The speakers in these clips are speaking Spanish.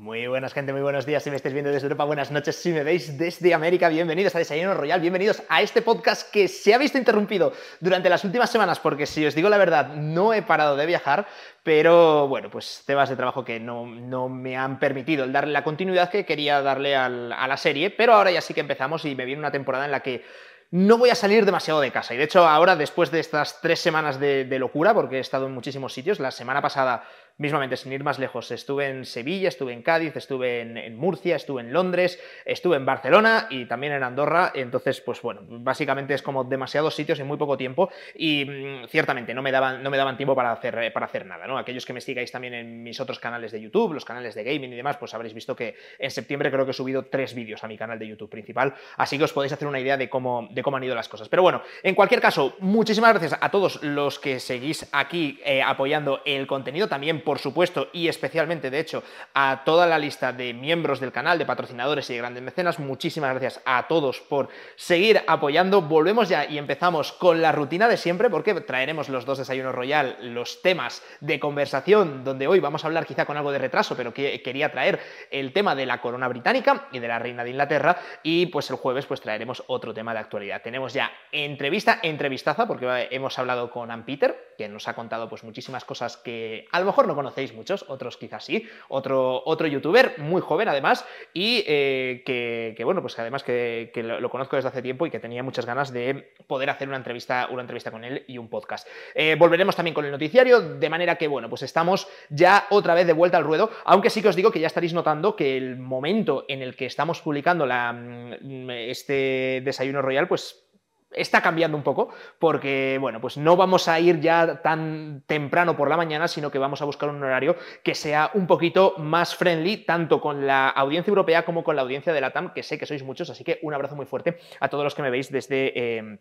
Muy buenas gente, muy buenos días. Si me estáis viendo desde Europa, buenas noches. Si me veis desde América, bienvenidos a Desayuno Royal, bienvenidos a este podcast que se ha visto interrumpido durante las últimas semanas porque si os digo la verdad no he parado de viajar, pero bueno, pues temas de trabajo que no, me han permitido el darle la continuidad que quería darle a la serie, pero ahora ya sí que empezamos y me viene una temporada en la que no voy a salir demasiado de casa. Y de hecho, ahora, después de estas tres semanas de, locura, porque he estado en muchísimos sitios, la semana pasada mismamente, sin ir más lejos, estuve en Sevilla, estuve en Cádiz, estuve en, Murcia, estuve en Londres, estuve en Barcelona y también en Andorra. Entonces, pues bueno, básicamente es como demasiados sitios en muy poco tiempo y mm, ciertamente no me daban, no me daban tiempo para hacer, eh, para hacer nada, ¿no? Aquellos que me sigáis también en mis otros canales de YouTube, los canales de gaming y demás, pues habréis visto que en septiembre creo que he subido tres vídeos a mi canal de YouTube principal, así que os podéis hacer una idea de cómo, de cómo han ido las cosas. Pero bueno, en cualquier caso, muchísimas gracias a todos los que seguís aquí eh, apoyando el contenido, también por supuesto, y especialmente, de hecho, a toda la lista de miembros del canal, de patrocinadores y de grandes mecenas. Muchísimas gracias a todos por seguir apoyando. Volvemos ya y empezamos con la rutina de siempre, porque traeremos los dos desayunos royal, los temas de conversación, donde hoy vamos a hablar quizá con algo de retraso, pero que quería traer el tema de la corona británica y de la reina de Inglaterra. Y pues el jueves pues traeremos otro tema de actualidad. Tenemos ya entrevista, entrevistaza, porque hemos hablado con Ann Peter, que nos ha contado pues muchísimas cosas que a lo mejor no conocéis muchos, otros quizás sí, otro, otro youtuber muy joven además y eh, que, bueno, pues además que, lo, conozco desde hace tiempo y que tenía muchas ganas de poder hacer una entrevista, una entrevista con él y un podcast. Eh, volveremos también con el noticiario, de manera que bueno, pues estamos ya otra vez de vuelta al ruedo, aunque sí que os digo que ya estaréis notando que el momento en el que estamos publicando la, mm, este desayuno royal, pues está cambiando un poco, porque, bueno, pues no vamos a ir ya tan temprano por la mañana, sino que vamos a buscar un horario que sea un poquito más friendly, tanto con la audiencia europea como con la audiencia de la TAM, que sé que sois muchos, así que un abrazo muy fuerte a todos los que me veis desde... Eh,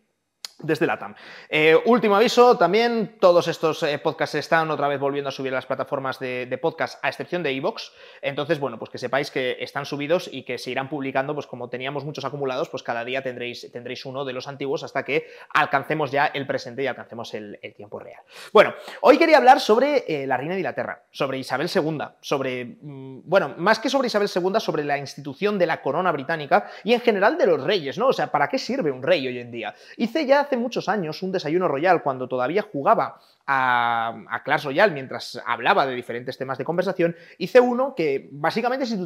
desde la TAM. Eh, último aviso, también todos estos eh, podcasts están otra vez volviendo a subir a las plataformas de, podcast, a excepción de iVoox. Entonces, bueno, pues que sepáis que están subidos y que se irán publicando, pues como teníamos muchos acumulados, pues cada día tendréis, tendréis uno de los antiguos hasta que alcancemos ya el presente y alcancemos el, tiempo real. Bueno, hoy quería hablar sobre eh, la reina de Inglaterra, sobre Isabel II, sobre, mm, bueno, más que sobre Isabel II, sobre la institución de la corona británica y en general de los reyes, ¿no? O sea, ¿para qué sirve un rey hoy en día? Hice ya hace muchos años un desayuno royal cuando todavía jugaba a, Clash Royale mientras hablaba de diferentes temas de conversación, hice uno que básicamente se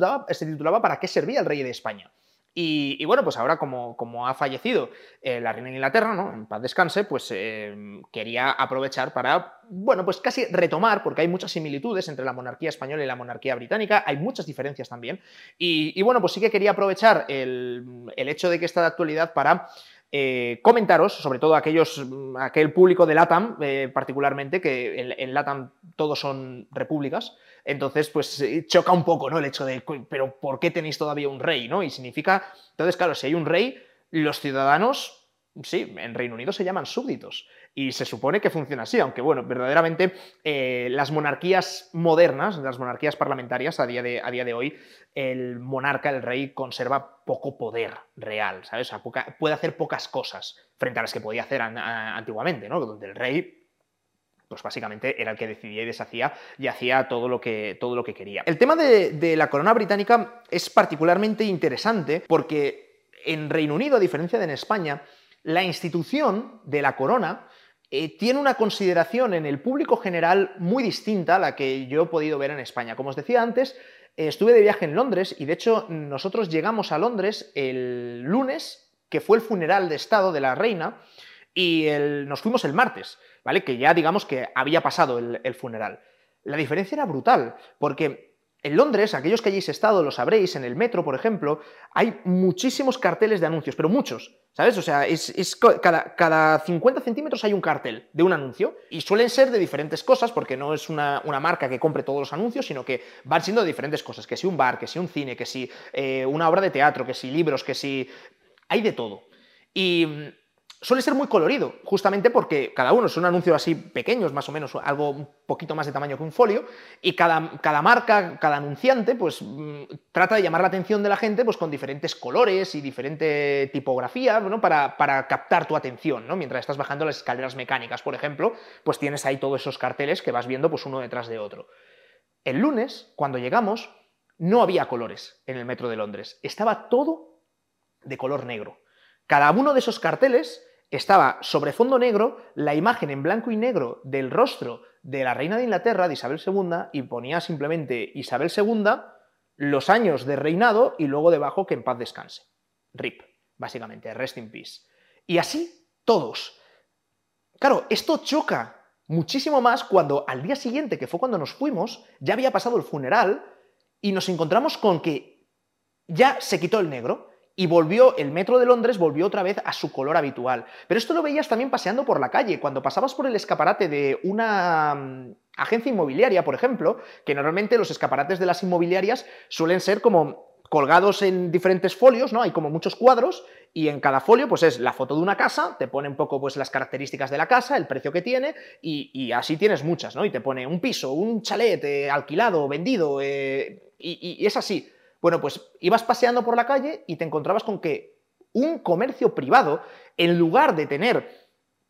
titulaba, ¿Para qué servía el rey de España? Y, bueno, pues ahora como, como ha fallecido eh, la reina de Inglaterra, ¿no? En paz descanse, pues eh, quería aprovechar para, bueno, pues casi retomar, porque hay muchas similitudes entre la monarquía española y la monarquía británica, hay muchas diferencias también. Y, bueno, pues sí que quería aprovechar el, el hecho de que está de actualidad para eh, comentaros, sobre todo aquellos, mm, aquel público de LATAM eh, particularmente, que en, LATAM todos son repúblicas, entonces pues eh, choca un poco, ¿no? El hecho de, pero ¿por qué tenéis todavía un rey, ¿no? Y significa, entonces claro, si hay un rey, los ciudadanos, sí, en Reino Unido se llaman súbditos. Y se supone que funciona así, aunque bueno, verdaderamente eh, las monarquías modernas, las monarquías parlamentarias a día, de, a día de hoy, el monarca, el rey, conserva poco poder real, ¿sabes? O sea, puede hacer pocas cosas frente a las que podía hacer antiguamente, ¿no? Donde el rey pues básicamente era el que decidía y deshacía y hacía todo lo que, todo lo que quería. El tema de, de, la corona británica es particularmente interesante porque en Reino Unido, a diferencia de en España, la institución de la corona eh, tiene una consideración en el público general muy distinta a la que yo he podido ver en España. Como os decía antes, eh, estuve de viaje en Londres y de hecho nosotros llegamos a Londres el lunes, que fue el funeral de Estado de la reina, y nos fuimos el martes, ¿vale? Que ya digamos que había pasado el funeral. La diferencia era brutal, porque en Londres, aquellos que hayáis estado lo sabréis, en el metro, por ejemplo, hay muchísimos carteles de anuncios, pero muchos, ¿sabes? O sea, es, cada, cada, 50 centímetros hay un cartel de un anuncio y suelen ser de diferentes cosas, porque no es una, marca que compre todos los anuncios, sino que van siendo de diferentes cosas, que si un bar, que si un cine, que si eh, una obra de teatro, que si libros, que si... Hay de todo. Y suele ser muy colorido, justamente porque cada uno son anuncios así pequeños, más o menos, algo un poquito más de tamaño que un folio, y cada, cada marca, cada anunciante, pues mm, trata de llamar la atención de la gente pues, con diferentes colores y diferente tipografía, ¿no? para, para, captar tu atención, ¿no? Mientras estás bajando las escaleras mecánicas, por ejemplo, pues tienes ahí todos esos carteles que vas viendo pues uno detrás de otro. El lunes, cuando llegamos, no había colores en el metro de Londres. Estaba todo de color negro. Cada uno de esos carteles estaba sobre fondo negro la imagen en blanco y negro del rostro de la reina de Inglaterra, de Isabel II, y ponía simplemente Isabel II, los años de reinado y luego debajo que en paz descanse. RIP, básicamente, rest in peace. Y así todos. Claro, esto choca muchísimo más cuando al día siguiente, que fue cuando nos fuimos, ya había pasado el funeral y nos encontramos con que ya se quitó el negro y volvió, el metro de Londres volvió otra vez a su color habitual. Pero esto lo veías también paseando por la calle, cuando pasabas por el escaparate de una mm, agencia inmobiliaria, por ejemplo, que normalmente los escaparates de las inmobiliarias suelen ser como colgados en diferentes folios, ¿no? Hay como muchos cuadros y en cada folio pues es la foto de una casa, te pone un poco pues las características de la casa, el precio que tiene y, así tienes muchas, ¿no? Y te pone un piso, un chalet eh, alquilado, vendido eh, y es así. Bueno, pues ibas paseando por la calle y te encontrabas con que un comercio privado, en lugar de tener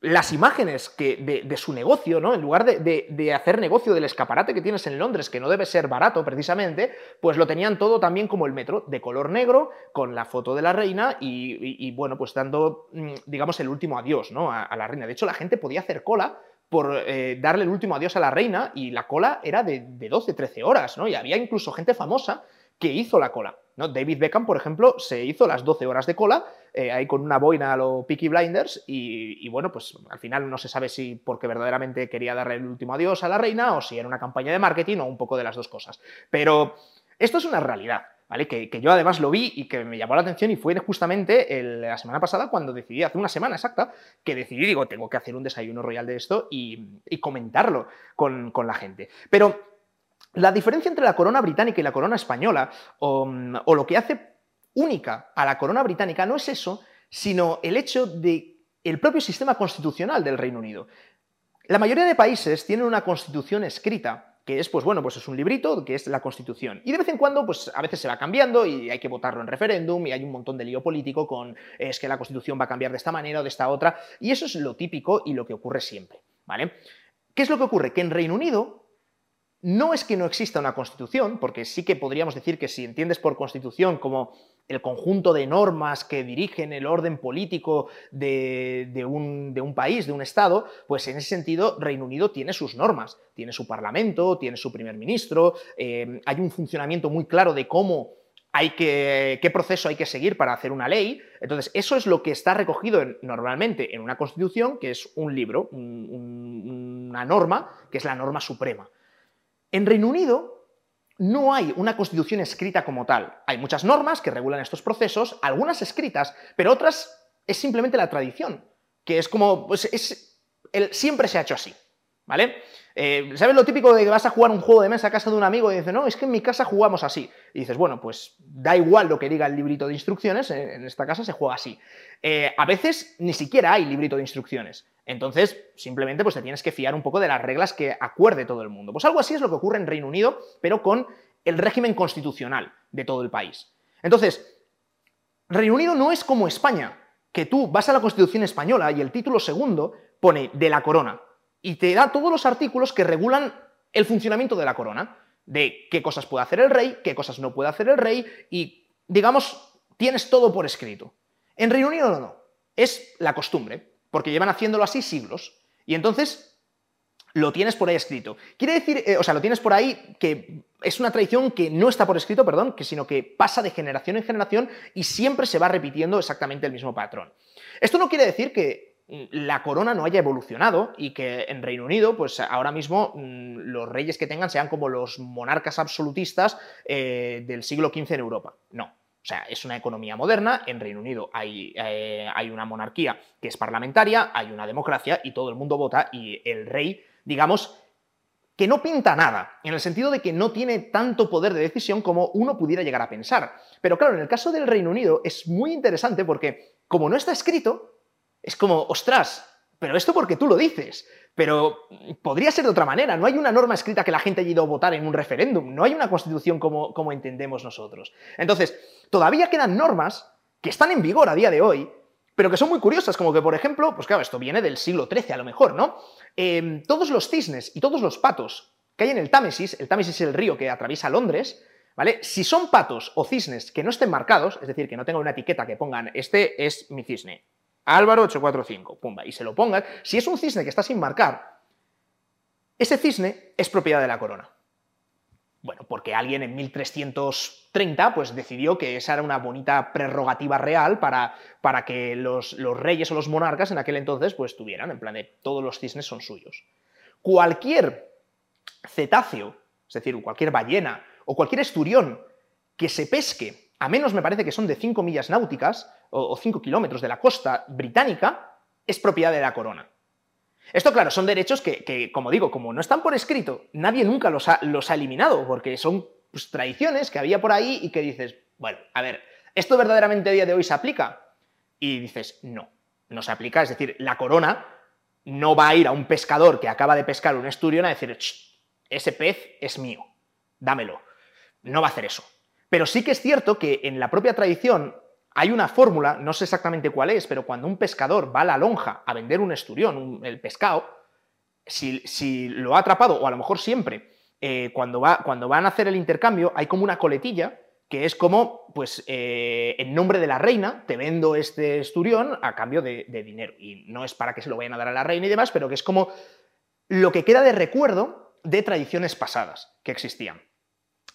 las imágenes que, de, su negocio, ¿no? En lugar de, hacer negocio del escaparate que tienes en Londres, que no debe ser barato precisamente, pues lo tenían todo también como el metro, de color negro, con la foto de la reina y, bueno, pues dando, mm, digamos, el último adiós, ¿no? A, la reina. De hecho, la gente podía hacer cola por eh, darle el último adiós a la reina y la cola era de, de 12, 13 horas, ¿no? Y había incluso gente famosa que hizo la cola. ¿no? David Beckham, por ejemplo, se hizo las 12 horas de cola, eh, ahí con una boina a los Peaky Blinders, y, bueno, pues al final no se sabe si porque verdaderamente quería darle el último adiós a la reina, o si era una campaña de marketing, o un poco de las dos cosas. Pero esto es una realidad. ¿Vale? Que, yo además lo vi y que me llamó la atención y fue justamente la semana pasada cuando decidí, hace una semana exacta, que decidí, digo, tengo que hacer un desayuno royal de esto y, comentarlo con, con la gente. Pero la diferencia entre la corona británica y la corona española, o, lo que hace única a la corona británica, no es eso, sino el hecho de el propio sistema constitucional del Reino Unido. La mayoría de países tienen una constitución escrita, que es, pues bueno, pues es un librito que es la Constitución. Y de vez en cuando, pues a veces se va cambiando y hay que votarlo en referéndum y hay un montón de lío político con es que la Constitución va a cambiar de esta manera o de esta otra. Y eso es lo típico y lo que ocurre siempre, ¿vale? ¿Qué es lo que ocurre? Que en Reino Unido no es que no exista una constitución, porque sí que podríamos decir que si entiendes por constitución como el conjunto de normas que dirigen el orden político de, un, país, de un Estado, pues en ese sentido Reino Unido tiene sus normas, tiene su parlamento, tiene su primer ministro, eh, hay un funcionamiento muy claro de cómo hay que, qué proceso hay que seguir para hacer una ley. Entonces, eso es lo que está recogido normalmente en una constitución, que es un libro, una norma, que es la norma suprema. En Reino Unido no hay una constitución escrita como tal. Hay muchas normas que regulan estos procesos, algunas escritas, pero otras es simplemente la tradición, que es como, pues es, siempre se ha hecho así, ¿vale? Eh, ¿Sabes lo típico de que vas a jugar un juego de mesa a casa de un amigo y dices, no, es que en mi casa jugamos así? Y dices, bueno, pues da igual lo que diga el librito de instrucciones, eh, en esta casa se juega así. Eh, a veces ni siquiera hay librito de instrucciones. Entonces, simplemente pues, te tienes que fiar un poco de las reglas que acuerde todo el mundo. Pues algo así es lo que ocurre en Reino Unido, pero con el régimen constitucional de todo el país. Entonces, Reino Unido no es como España, que tú vas a la Constitución española y el título segundo pone de la corona y te da todos los artículos que regulan el funcionamiento de la corona, de qué cosas puede hacer el rey, qué cosas no puede hacer el rey y, digamos, tienes todo por escrito. En Reino Unido no, no, es la costumbre porque llevan haciéndolo así siglos. Y entonces lo tienes por ahí escrito. Quiere decir, eh, o sea, lo tienes por ahí que es una tradición que no está por escrito, perdón, que sino que pasa de generación en generación y siempre se va repitiendo exactamente el mismo patrón. Esto no quiere decir que la corona no haya evolucionado y que en Reino Unido, pues ahora mismo mm, los reyes que tengan sean como los monarcas absolutistas eh, del siglo XV en Europa. No. O sea, es una economía moderna, en Reino Unido hay, eh, hay, una monarquía que es parlamentaria, hay una democracia y todo el mundo vota y el rey, digamos, que no pinta nada, en el sentido de que no tiene tanto poder de decisión como uno pudiera llegar a pensar. Pero claro, en el caso del Reino Unido es muy interesante porque como no está escrito, es como, ostras, pero esto porque tú lo dices. Pero podría ser de otra manera. No hay una norma escrita que la gente haya ido a votar en un referéndum. No hay una constitución como, como entendemos nosotros. Entonces, todavía quedan normas que están en vigor a día de hoy, pero que son muy curiosas, como que, por ejemplo, pues claro, esto viene del siglo XIII a lo mejor, ¿no? Em, todos los cisnes y todos los patos que hay en el Támesis, el Támesis es el río que atraviesa Londres, ¿Vale? Si son patos o cisnes que no estén marcados, es decir, que no tengan una etiqueta que pongan, este es mi cisne, Álvaro 845, pumba, y se lo pongan, si es un cisne que está sin marcar, ese cisne es propiedad de la corona. Bueno, porque alguien en 1330 pues, decidió que esa era una bonita prerrogativa real para, para que los, los, reyes o los monarcas en aquel entonces pues, tuvieran, en plan de todos los cisnes son suyos. Cualquier cetáceo, es decir, cualquier ballena o cualquier esturión que se pesque, a menos me parece que son de 5 millas náuticas o 5 kilómetros de la costa británica, es propiedad de la corona. Esto, claro, son derechos que, como digo, como no están por escrito, nadie nunca los ha, eliminado, porque son pues, tradiciones que había por ahí y que dices, bueno, a ver, ¿esto verdaderamente a día de hoy se aplica? Y dices, no, no se aplica. Es decir, la corona no va a ir a un pescador que acaba de pescar un esturión a decir, ese pez es mío, dámelo. No va a hacer eso. Pero sí que es cierto que en la propia tradición hay una fórmula, no sé exactamente cuál es, pero cuando un pescador va a la lonja a vender un esturión, el pescado, si, lo ha atrapado, o a lo mejor siempre, eh, cuando, va, van a hacer el intercambio, hay como una coletilla que es como, pues, eh, en nombre de la reina, te vendo este esturión a cambio de, de, dinero. Y no es para que se lo vayan a dar a la reina y demás, pero que es como lo que queda de recuerdo de tradiciones pasadas que existían.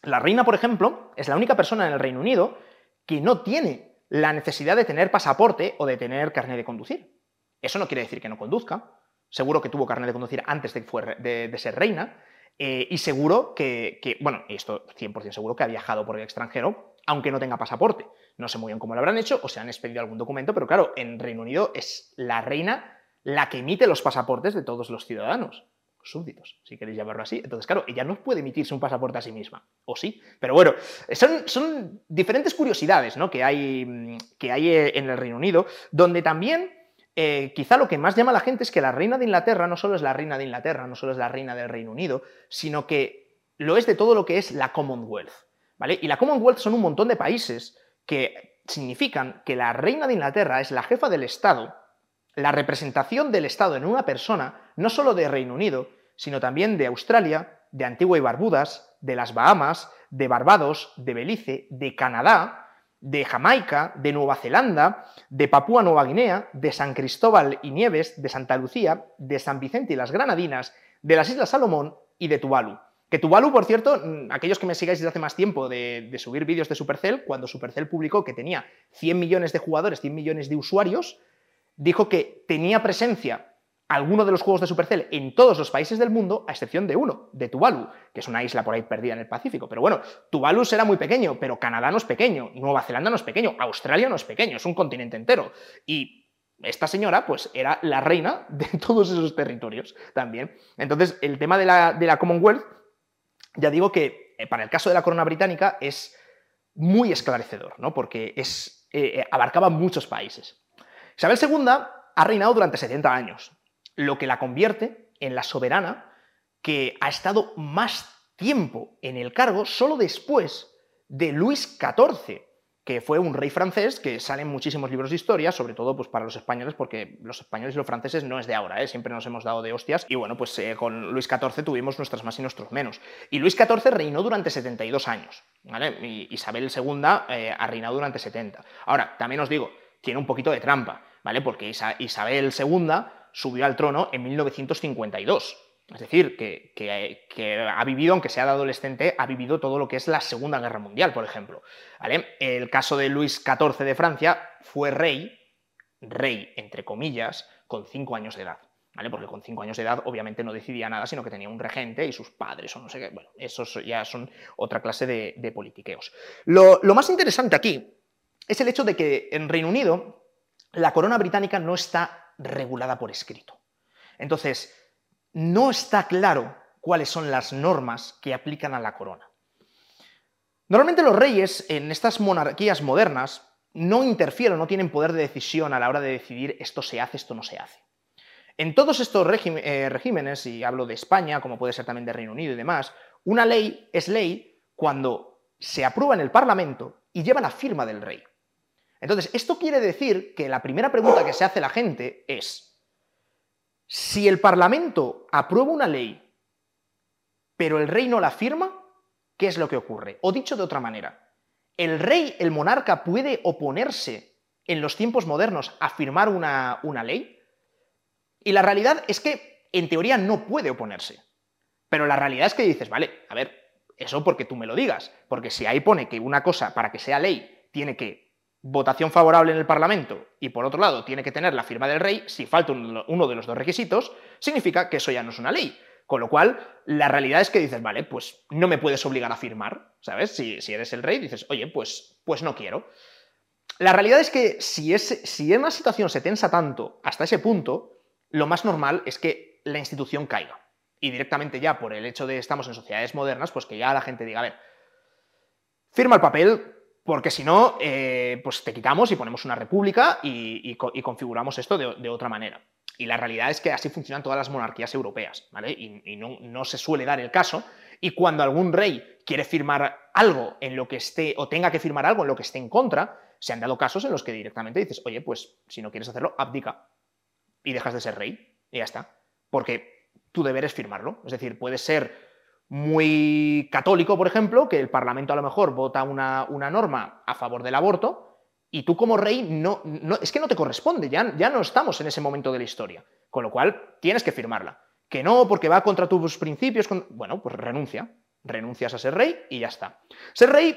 La reina, por ejemplo, es la única persona en el Reino Unido que no tiene la necesidad de tener pasaporte o de tener carnet de conducir. Eso no quiere decir que no conduzca. Seguro que tuvo carnet de conducir antes de, ser reina. Eh, y seguro que, bueno, esto 100% seguro que ha viajado por el extranjero, aunque no tenga pasaporte. No sé muy bien cómo lo habrán hecho o se han expedido algún documento, pero claro, en Reino Unido es la reina la que emite los pasaportes de todos los ciudadanos súbditos, si queréis llamarlo así. Entonces, claro, ella no puede emitirse un pasaporte a sí misma, o sí. Pero bueno, son, son diferentes curiosidades ¿no? que, hay, mm, que hay eh, en el Reino Unido, donde también eh, quizá lo que más llama a la gente es que la reina de Inglaterra no solo es la reina de Inglaterra, no solo es la reina del Reino Unido, sino que lo es de todo lo que es la Commonwealth. ¿vale? Y la Commonwealth son un montón de países que significan que la reina de Inglaterra es la jefa del Estado, la representación del Estado en una persona, no solo de Reino Unido, sino también de Australia, de Antigua y Barbudas, de las Bahamas, de Barbados, de Belice, de Canadá, de Jamaica, de Nueva Zelanda, de Papúa Nueva Guinea, de San Cristóbal y Nieves, de Santa Lucía, de San Vicente y las Granadinas, de las Islas Salomón y de Tuvalu. Que Tuvalu, por cierto, mm, aquellos que me sigáis desde hace más tiempo de, de, subir vídeos de Supercell, cuando Supercell publicó que tenía 100 millones de jugadores, 100 millones de usuarios, dijo que tenía presencia alguno de los juegos de Supercell en todos los países del mundo, a excepción de uno, de Tuvalu, que es una isla por ahí perdida en el Pacífico. Pero bueno, Tuvalu será muy pequeño, pero Canadá no es pequeño, Nueva Zelanda no es pequeño, Australia no es pequeño, es un continente entero. Y esta señora, pues, era la reina de todos esos territorios también. Entonces, el tema de la, Commonwealth, ya digo que eh, para el caso de la corona británica es muy esclarecedor, ¿no? Porque eh, eh, abarcaba muchos países. Isabel II ha reinado durante 70 años, lo que la convierte en la soberana que ha estado más tiempo en el cargo solo después de Luis XIV, que fue un rey francés que sale en muchísimos libros de historia, sobre todo pues, para los españoles, porque los españoles y los franceses no es de ahora, ¿eh? siempre nos hemos dado de hostias, y bueno, pues eh, con Luis XIV tuvimos nuestras más y nuestros menos. Y Luis XIV reinó durante 72 años, ¿vale? Y Isabel II eh, ha reinado durante 70. Ahora, también os digo, tiene un poquito de trampa, ¿vale? Porque Isabel II subió al trono en 1952. Es decir, que, ha vivido, aunque sea de adolescente, ha vivido todo lo que es la Segunda Guerra Mundial, por ejemplo. El caso de Luis XIV de Francia fue rey, rey, entre comillas, con cinco años de edad. ¿Vale? Porque con cinco años de edad obviamente no decidía nada, sino que tenía un regente y sus padres o no sé qué. Bueno, esos ya son otra clase de, politiqueos. Lo, lo más interesante aquí es el hecho de que en Reino Unido la corona británica no está regulada por escrito. Entonces, no está claro cuáles son las normas que aplican a la corona. Normalmente los reyes en estas monarquías modernas no interfieren, no tienen poder de decisión a la hora de decidir esto se hace, esto no se hace. En todos estos eh, regímenes, y hablo de España, como puede ser también de Reino Unido y demás, una ley es ley cuando se aprueba en el Parlamento y lleva la firma del rey. Entonces, esto quiere decir que la primera pregunta que se hace la gente es, si el Parlamento aprueba una ley, pero el rey no la firma, ¿qué es lo que ocurre? O dicho de otra manera, ¿el rey, el monarca, puede oponerse en los tiempos modernos a firmar una, una ley? Y la realidad es que, en teoría, no puede oponerse. Pero la realidad es que dices, vale, a ver, eso porque tú me lo digas, porque si ahí pone que una cosa, para que sea ley, tiene que votación favorable en el Parlamento y por otro lado tiene que tener la firma del rey, si falta uno de los dos requisitos, significa que eso ya no es una ley. Con lo cual, la realidad es que dices, vale, pues no me puedes obligar a firmar, ¿sabes? Si, si eres el rey, dices, oye, pues, pues no quiero. La realidad es que si, es, si una situación se tensa tanto hasta ese punto, lo más normal es que la institución caiga. Y directamente ya por el hecho de estamos en sociedades modernas, pues que ya la gente diga, a ver, firma el papel, porque si no, eh, pues te quitamos y ponemos una república y, configuramos esto de, otra manera. Y la realidad es que así funcionan todas las monarquías europeas, ¿vale? Y, no, no, se suele dar el caso. Y cuando algún rey quiere firmar algo en lo que esté, o tenga que firmar algo en lo que esté en contra, se han dado casos en los que directamente dices, oye, pues si no quieres hacerlo, abdica. Y dejas de ser rey. Y ya está. Porque tu deber es firmarlo. Es decir, puede ser muy católico, por ejemplo, que el Parlamento a lo mejor vota una, norma a favor del aborto y tú como rey no, no, es que no te corresponde, ya, ya no estamos en ese momento de la historia, con lo cual tienes que firmarla. Que no, porque va contra tus principios, bueno, pues renuncia, renuncias a ser rey y ya está. Ser rey,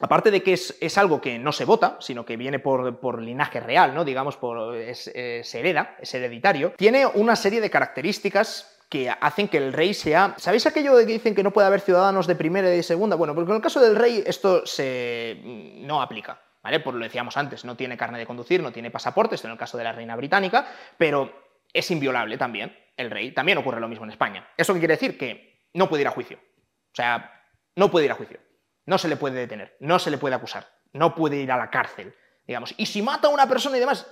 aparte de que es, algo que no se vota, sino que viene por, linaje real, ¿no? digamos, por, es, se hereda, es hereditario, tiene una serie de características que hacen que el rey sea... ¿Sabéis aquello de que dicen que no puede haber ciudadanos de primera y de segunda? Bueno, porque en el caso del rey esto se... no aplica. ¿Vale? Pues lo decíamos antes, no tiene carne de conducir, no tiene pasaporte, esto en el caso de la reina británica, pero es inviolable también el rey. También ocurre lo mismo en España. ¿Eso qué quiere decir? Que no puede ir a juicio. O sea, no puede ir a juicio. No se le puede detener, no se le puede acusar, no puede ir a la cárcel digamos. Y si mata a una persona y demás,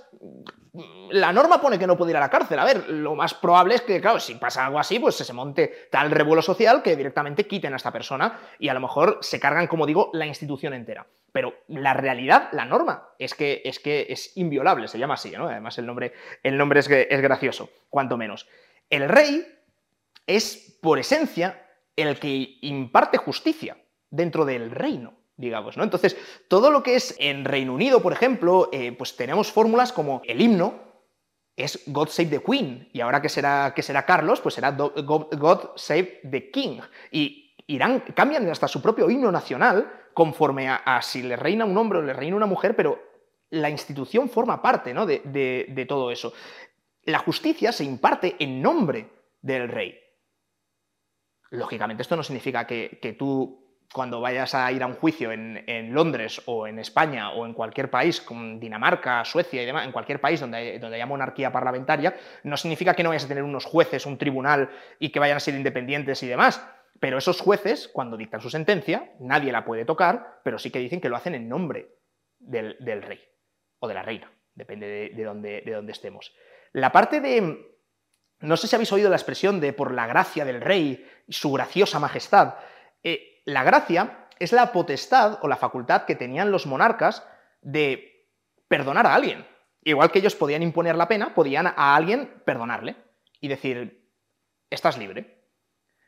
la norma pone que no puede ir a la cárcel. A ver, lo más probable es que, claro, si pasa algo así, pues se monte tal revuelo social que directamente quiten a esta persona y a lo mejor se cargan, como digo, la institución entera. Pero la realidad, la norma, es que es, que es inviolable, se llama así, ¿no? Además, el nombre, el nombre es, es gracioso, cuanto menos. El rey es, por esencia, el que imparte justicia dentro del reino digamos, ¿no? Entonces, todo lo que es en Reino Unido, por ejemplo, eh, pues tenemos fórmulas como el himno es God Save the Queen, y ahora que será, que será Carlos, pues será God, Save the King. Y irán, cambian hasta su propio himno nacional conforme a, si le reina un hombre o le reina una mujer, pero la institución forma parte ¿no? de, todo eso. La justicia se imparte en nombre del rey. Lógicamente, esto no significa que, que tú cuando vayas a ir a un juicio en, Londres o en España o en cualquier país, como Dinamarca, Suecia y demás, en cualquier país donde, donde haya monarquía parlamentaria, no significa que no vayas a tener unos jueces, un tribunal y que vayan a ser independientes y demás. Pero esos jueces, cuando dictan su sentencia, nadie la puede tocar, pero sí que dicen que lo hacen en nombre del, rey o de la reina, depende de, de, dónde, de estemos. La parte de... No sé si habéis oído la expresión de por la gracia del rey y su graciosa majestad. Eh, la gracia es la potestad o la facultad que tenían los monarcas de perdonar a alguien. Igual que ellos podían imponer la pena, podían a alguien perdonarle y decir, estás libre.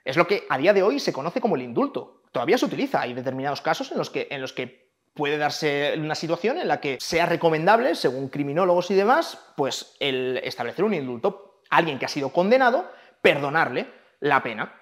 Es lo que a día de hoy se conoce como el indulto. Todavía se utiliza, hay determinados casos en los que, en los que puede darse una situación en la que sea recomendable, según criminólogos y demás, pues el establecer un indulto alguien que ha sido condenado, perdonarle la pena.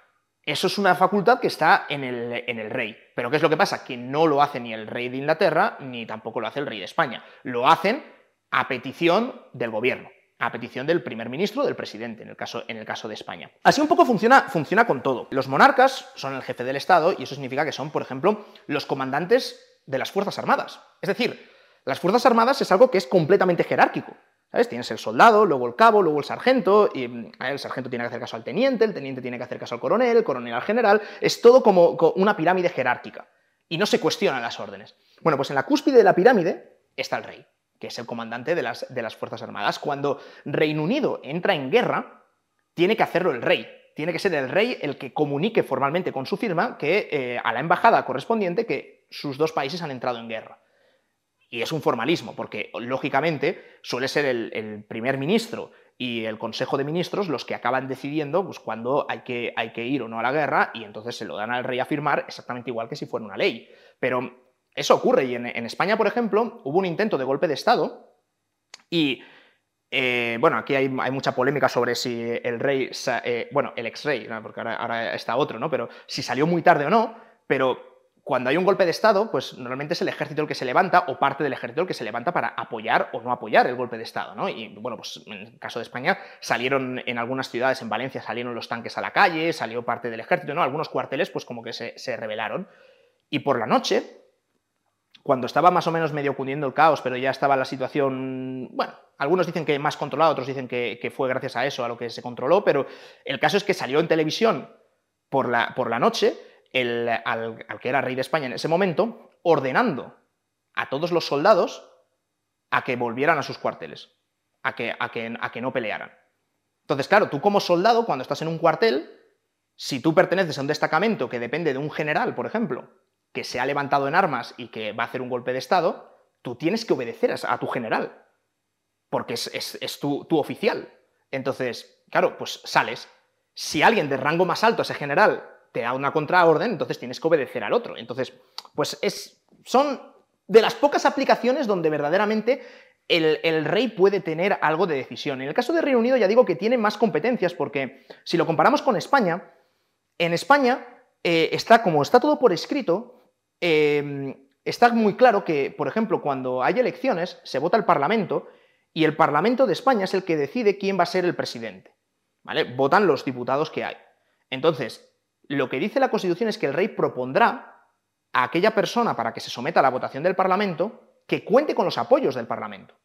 Eso es una facultad que está en el, en el, rey. Pero ¿qué es lo que pasa? Que no lo hace ni el rey de Inglaterra ni tampoco lo hace el rey de España. Lo hacen a petición del gobierno, a petición del primer ministro, del presidente, en el caso, en el caso de España. Así un poco funciona, funciona con todo. Los monarcas son el jefe del Estado y eso significa que son, por ejemplo, los comandantes de las Fuerzas Armadas. Es decir, las Fuerzas Armadas es algo que es completamente jerárquico. Tienes el soldado, luego el cabo, luego el sargento, mm, el sargento tiene que hacer caso al teniente, el teniente tiene que hacer caso al coronel, el coronel al general, es todo como una pirámide jerárquica, y no se cuestionan las órdenes. Bueno, pues en la cúspide de la pirámide está el rey, que es el comandante de las, de las Fuerzas Armadas. Cuando Reino Unido entra en guerra, tiene que hacerlo el rey, tiene que ser el rey el que comunique formalmente con su firma eh, a la embajada correspondiente que sus dos países han entrado en guerra. Y es un formalismo, porque lógicamente suele ser el, primer ministro y el Consejo de Ministros los que acaban decidiendo pues, cuándo hay que, hay que ir o no a la guerra y entonces se lo dan al rey a firmar exactamente igual que si fuera una ley. Pero eso ocurre y en, España, por ejemplo, hubo un intento de golpe de Estado y, eh, bueno, aquí hay, mucha polémica sobre si el rey, eh, bueno, el ex rey, porque ahora, ahora está otro, ¿no? Pero si salió muy tarde o no, pero cuando hay un golpe de Estado, pues normalmente es el ejército el que se levanta o parte del ejército el que se levanta para apoyar o no apoyar el golpe de Estado, ¿no? Y bueno, pues en el caso de España salieron en algunas ciudades, en Valencia salieron los tanques a la calle, salió parte del ejército, ¿no? Algunos cuarteles pues como que se, se rebelaron. Y por la noche, cuando estaba más o menos medio cundiendo el caos, pero ya estaba la situación, bueno, algunos dicen que más controlada, otros dicen que, que, fue gracias a eso, a lo que se controló, pero el caso es que salió en televisión por la, por la noche al, que era rey de España en ese momento, ordenando a todos los soldados a que volvieran a sus cuarteles, a que, a que, a que no pelearan. Entonces, claro, tú como soldado, cuando estás en un cuartel, si tú perteneces a un destacamento que depende de un general, por ejemplo, que se ha levantado en armas y que va a hacer un golpe de Estado, tú tienes que obedecer a, tu general, porque es, tu, tu, oficial. Entonces, claro, pues sales. Si alguien de rango más alto, ese general, te da una contraorden, entonces tienes que obedecer al otro. Entonces, pues es, son de las pocas aplicaciones donde verdaderamente el, rey puede tener algo de decisión. En el caso de Reino Unido ya digo que tiene más competencias porque si lo comparamos con España, en España eh, está, como está todo por escrito, em, está muy claro que, por ejemplo, cuando hay elecciones, se vota el Parlamento y el Parlamento de España es el que decide quién va a ser el presidente. ¿Vale? Votan los diputados que hay. Entonces, lo que dice la Constitución es que el rey propondrá a aquella persona para que se someta a la votación del Parlamento que cuente con los apoyos del Parlamento.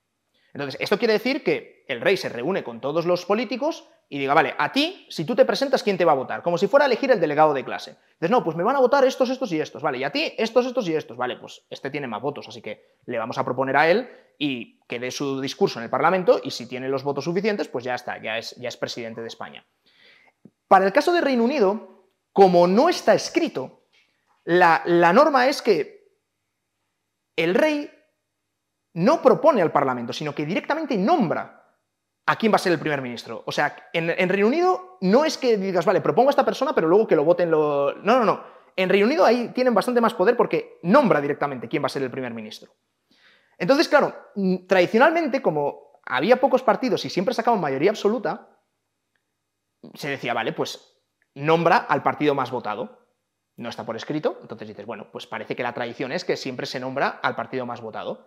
Entonces, esto quiere decir que el rey se reúne con todos los políticos y diga, vale, a ti, si tú te presentas, ¿quién te va a votar? Como si fuera a elegir el delegado de clase. Dices, no, pues me van a votar estos, estos y estos, vale, y a ti, estos, estos y estos, vale, pues este tiene más votos, así que le vamos a proponer a él y que dé su discurso en el Parlamento y si tiene los votos suficientes, pues ya está, ya es, ya es presidente de España. Para el caso de Reino Unido, como no está escrito, la, norma es que el rey no propone al Parlamento, sino que directamente nombra a quién va a ser el primer ministro. O sea, en, Reino Unido no es que digas, vale, propongo a esta persona, pero luego que lo voten los... No, no, no. En Reino Unido ahí tienen bastante más poder porque nombra directamente quién va a ser el primer ministro. Entonces, claro, tradicionalmente, como había pocos partidos y siempre sacaban mayoría absoluta, se decía, vale, pues nombra al partido más votado. No está por escrito, entonces dices, bueno, pues parece que la tradición es que siempre se nombra al partido más votado.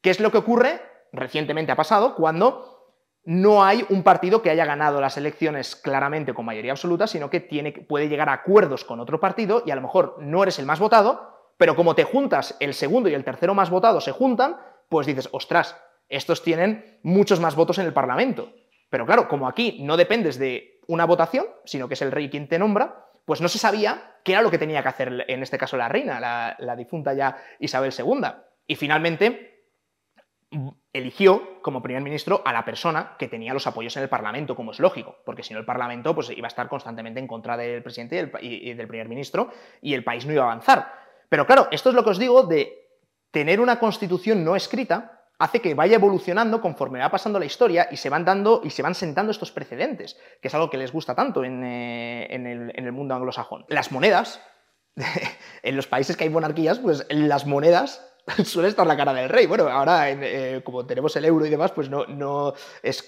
¿Qué es lo que ocurre? Recientemente ha pasado cuando no hay un partido que haya ganado las elecciones claramente con mayoría absoluta, sino que tiene, puede llegar a acuerdos con otro partido y a lo mejor no eres el más votado, pero como te juntas, el segundo y el tercero más votado se juntan, pues dices, ostras, estos tienen muchos más votos en el Parlamento. Pero claro, como aquí no dependes de una votación, sino que es el rey quien te nombra, pues no se sabía qué era lo que tenía que hacer, en este caso la reina, la, difunta ya Isabel II. Y finalmente eligió como primer ministro a la persona que tenía los apoyos en el Parlamento, como es lógico, porque si no el Parlamento pues, iba a estar constantemente en contra del presidente y del primer ministro y el país no iba a avanzar. Pero claro, esto es lo que os digo de tener una constitución no escrita hace que vaya evolucionando conforme va pasando la historia y se van dando y se van sentando estos precedentes, que es algo que les gusta tanto en, eh, el, mundo anglosajón. Las monedas, en los países que hay monarquías, pues las monedas suele estar la cara del rey. Bueno, ahora eh, como tenemos el euro y demás, pues no, es,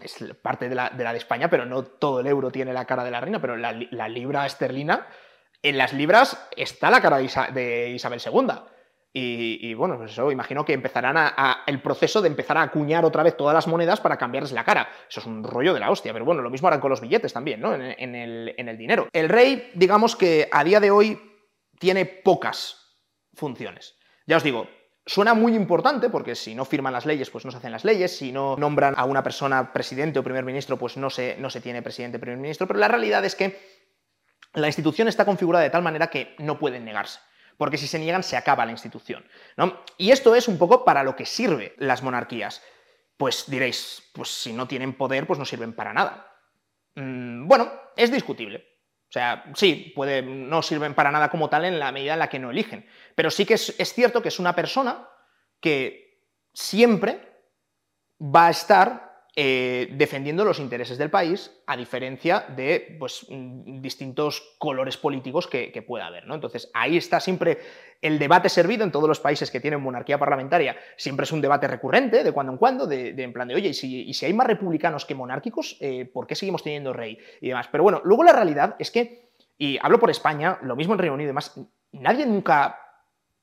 es parte de la, de España, pero no todo el euro tiene la cara de la reina, pero la, libra esterlina, en las libras está la cara de Isabel II. Y, bueno, pues eso, imagino que empezarán a, el proceso de empezar a acuñar otra vez todas las monedas para cambiarles la cara. Eso es un rollo de la hostia, pero bueno, lo mismo harán con los billetes también, ¿no? En, el, dinero. El rey, digamos que a día de hoy tiene pocas funciones. Ya os digo, suena muy importante porque si no firman las leyes, pues no se hacen las leyes, si no nombran a una persona presidente o primer ministro, pues no se, no se tiene presidente o primer ministro, pero la realidad es que la institución está configurada de tal manera que no pueden negarse porque si se niegan se acaba la institución. Y esto es un poco para lo que sirve las monarquías. Pues diréis, pues si no tienen poder, pues no sirven para nada. Mm, bueno, es discutible. O sea, sí, puede, no sirven para nada como tal en la medida en la que no eligen. Pero sí que es cierto que es una persona que siempre va a estar eh, defendiendo los intereses del país, a diferencia de pues, mm, distintos colores políticos que, pueda haber. ¿no? Entonces, ahí está siempre el debate servido en todos los países que tienen monarquía parlamentaria. Siempre es un debate recurrente, de cuando en cuando, de, en plan de, oye, y si, hay más republicanos que monárquicos, eh, ¿por qué seguimos teniendo rey? Y demás. Pero bueno, luego la realidad es que, y hablo por España, lo mismo en Reino Unido y demás, nadie nunca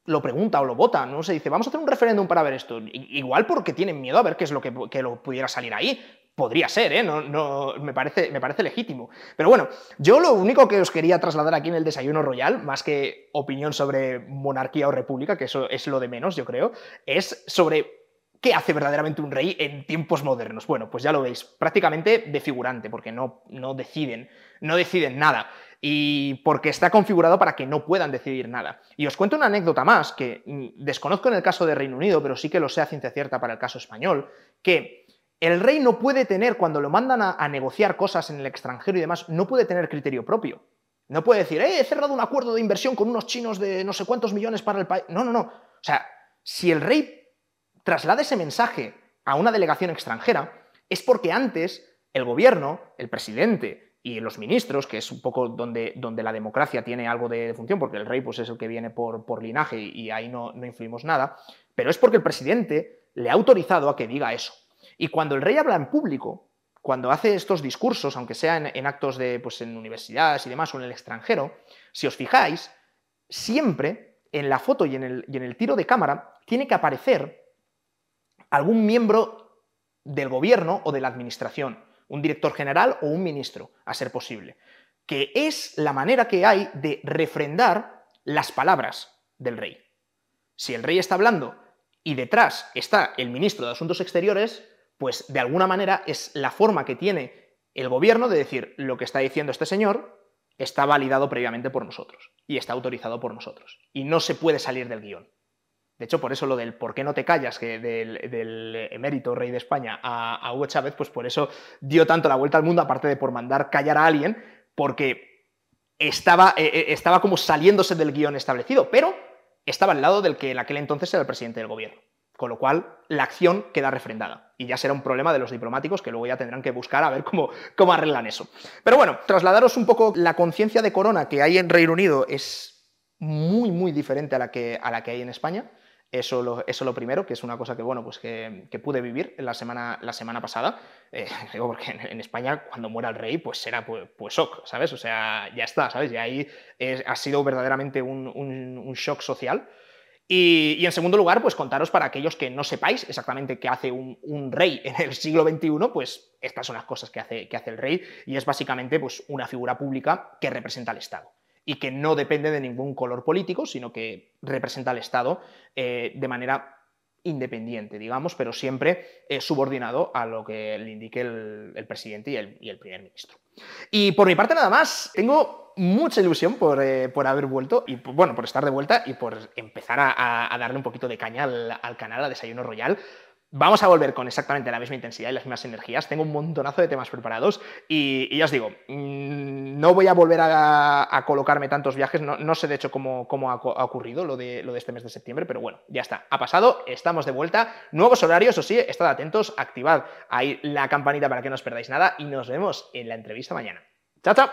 lo pregunta o lo vota, no se dice, vamos a hacer un referéndum para ver esto. Igual porque tienen miedo a ver qué es lo que, lo pudiera salir ahí. Podría ser, ¿eh? No, no, me, parece, me parece legítimo. Pero bueno, yo lo único que os quería trasladar aquí en el desayuno royal, más que opinión sobre monarquía o república, que eso es lo de menos, yo creo, es sobre ¿Qué hace verdaderamente un rey en tiempos modernos? Bueno, pues ya lo veis, prácticamente de figurante, porque no, no deciden, no deciden nada y porque está configurado para que no puedan decidir nada. Y os cuento una anécdota más, que mm, desconozco en el caso de Reino Unido, pero sí que lo sé a ciencia cierta para el caso español, que el rey no puede tener, cuando lo mandan a, negociar cosas en el extranjero y demás, no puede tener criterio propio. No puede decir, eh, he cerrado un acuerdo de inversión con unos chinos de no sé cuántos millones para el país. No, no, no. O sea, si el rey traslada ese mensaje a una delegación extranjera, es porque antes el gobierno, el presidente, y los ministros, que es un poco donde, donde la democracia tiene algo de, función, porque el rey pues, es el que viene por, por linaje y, ahí no, no, influimos nada, pero es porque el presidente le ha autorizado a que diga eso. Y cuando el rey habla en público, cuando hace estos discursos, aunque sean en, actos de, pues, en universidades y demás o en el extranjero, si os fijáis, siempre en la foto y en el, y en el tiro de cámara tiene que aparecer algún miembro del gobierno o de la administración un director general o un ministro, a ser posible, que es la manera que hay de refrendar las palabras del rey. Si el rey está hablando y detrás está el ministro de Asuntos Exteriores, pues de alguna manera es la forma que tiene el gobierno de decir lo que está diciendo este señor está validado previamente por nosotros y está autorizado por nosotros y no se puede salir del guion. De hecho, por eso lo del por qué no te callas, que del, emérito rey de España a, Hugo Chávez, pues por eso dio tanto la vuelta al mundo, aparte de por mandar callar a alguien, porque estaba, eh, eh, estaba como saliéndose del guion establecido, pero estaba al lado del que en aquel entonces era el presidente del gobierno. Con lo cual, la acción queda refrendada. Y ya será un problema de los diplomáticos que luego ya tendrán que buscar a ver cómo, cómo arreglan eso. Pero bueno, trasladaros un poco la conciencia de corona que hay en Reino Unido es muy, muy diferente a la que, a la que hay en España. Eso lo, lo primero, que es una cosa que, bueno, pues que, pude vivir la semana, la semana pasada. Eh, digo, porque en, España, cuando muera el rey, pues será pues, pues shock, ¿sabes? O sea, ya está, ¿sabes? Y ahí ha sido verdaderamente un, shock social. Y, en segundo lugar, pues contaros para aquellos que no sepáis exactamente qué hace un, rey en el siglo XXI, pues estas son las cosas que hace, que hace el rey y es básicamente pues, una figura pública que representa al Estado y que no depende de ningún color político, sino que representa al Estado eh, de manera independiente, digamos, pero siempre subordinado a lo que le indique el, presidente y el, primer ministro. Y por mi parte nada más, tengo mucha ilusión por, eh, haber vuelto y bueno, por estar de vuelta y por empezar a, darle un poquito de caña al canal, a Desayuno Royal. Vamos a volver con exactamente la misma intensidad y las mismas energías. Tengo un montonazo de temas preparados y, ya os digo, mm, no voy a volver a, colocarme tantos viajes. No, sé de hecho cómo, ha, ocurrido lo de, lo de este mes de septiembre, pero bueno, ya está. Ha pasado, estamos de vuelta. Nuevos horarios, o sí, estad atentos, activad ahí la campanita para que no os perdáis nada y nos vemos en la entrevista mañana. ¡Chao, chao!